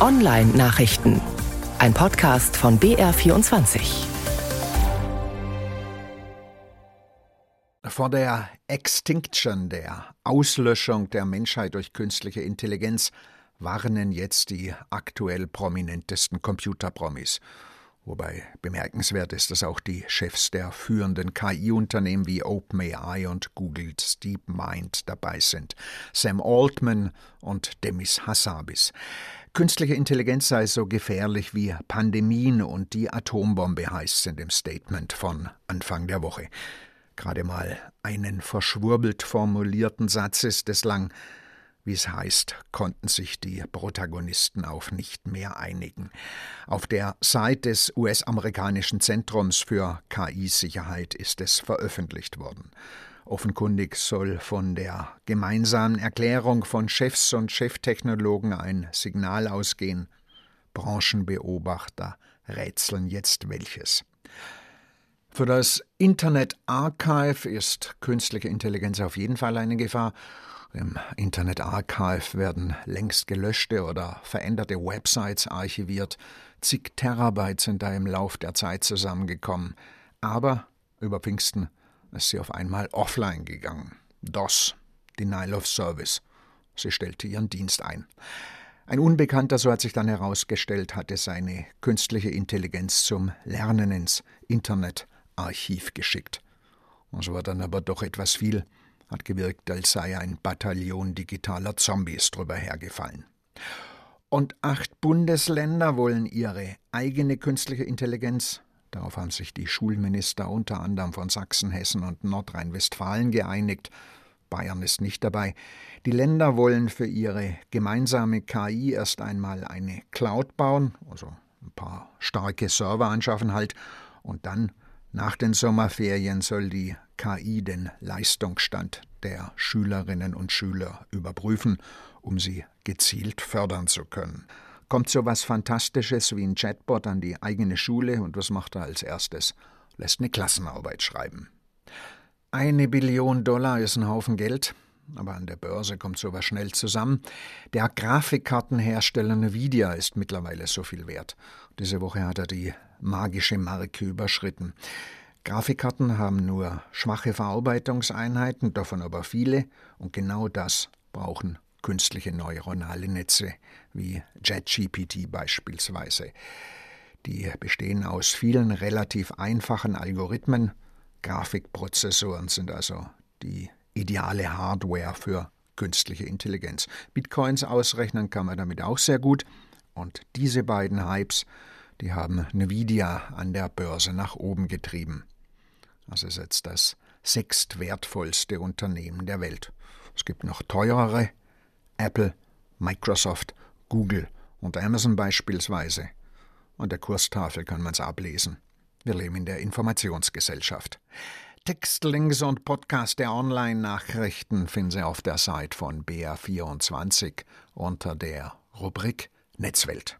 Online-Nachrichten. Ein Podcast von BR24. Vor der Extinction, der Auslöschung der Menschheit durch künstliche Intelligenz, warnen jetzt die aktuell prominentesten Computerpromis. Wobei bemerkenswert ist, dass auch die Chefs der führenden KI-Unternehmen wie OpenAI und Googles DeepMind dabei sind. Sam Altman und Demis Hassabis. Künstliche Intelligenz sei so gefährlich wie Pandemien und die Atombombe heißt es in dem Statement von Anfang der Woche. Gerade mal einen verschwurbelt formulierten Satz ist es lang, wie es heißt, konnten sich die Protagonisten auf nicht mehr einigen. Auf der Seite des US-amerikanischen Zentrums für KI-Sicherheit ist es veröffentlicht worden. Offenkundig soll von der gemeinsamen Erklärung von Chefs und Cheftechnologen ein Signal ausgehen. Branchenbeobachter rätseln jetzt welches. Für das Internet Archive ist künstliche Intelligenz auf jeden Fall eine Gefahr im Internet Archive werden längst gelöschte oder veränderte Websites archiviert. Zig Terabyte sind da im Lauf der Zeit zusammengekommen. Aber über Pfingsten ist sie auf einmal offline gegangen. DOS, Denial of Service. Sie stellte ihren Dienst ein. Ein Unbekannter, so hat sich dann herausgestellt, hatte seine künstliche Intelligenz zum Lernen ins Internetarchiv geschickt. Das war dann aber doch etwas viel hat gewirkt, als sei ein Bataillon digitaler Zombies drüber hergefallen. Und acht Bundesländer wollen ihre eigene künstliche Intelligenz, darauf haben sich die Schulminister unter anderem von Sachsen, Hessen und Nordrhein-Westfalen geeinigt, Bayern ist nicht dabei. Die Länder wollen für ihre gemeinsame KI erst einmal eine Cloud bauen, also ein paar starke Server anschaffen halt, und dann nach den Sommerferien soll die KI den Leistungsstand der Schülerinnen und Schüler überprüfen, um sie gezielt fördern zu können. Kommt so was Fantastisches wie ein Chatbot an die eigene Schule und was macht er als erstes? Lässt eine Klassenarbeit schreiben. Eine Billion Dollar ist ein Haufen Geld, aber an der Börse kommt sowas schnell zusammen. Der Grafikkartenhersteller Nvidia ist mittlerweile so viel wert. Diese Woche hat er die magische Marke überschritten. Grafikkarten haben nur schwache Verarbeitungseinheiten, davon aber viele, und genau das brauchen künstliche neuronale Netze wie JetGPT beispielsweise. Die bestehen aus vielen relativ einfachen Algorithmen. Grafikprozessoren sind also die ideale Hardware für künstliche Intelligenz. Bitcoins ausrechnen kann man damit auch sehr gut. Und diese beiden Hypes die haben Nvidia an der Börse nach oben getrieben. Das ist jetzt das sechstwertvollste Unternehmen der Welt. Es gibt noch teurere, Apple, Microsoft, Google und Amazon beispielsweise. An der Kurstafel kann man es ablesen. Wir leben in der Informationsgesellschaft. Textlinks und Podcast der Online-Nachrichten finden Sie auf der Seite von BR24 unter der Rubrik Netzwelt.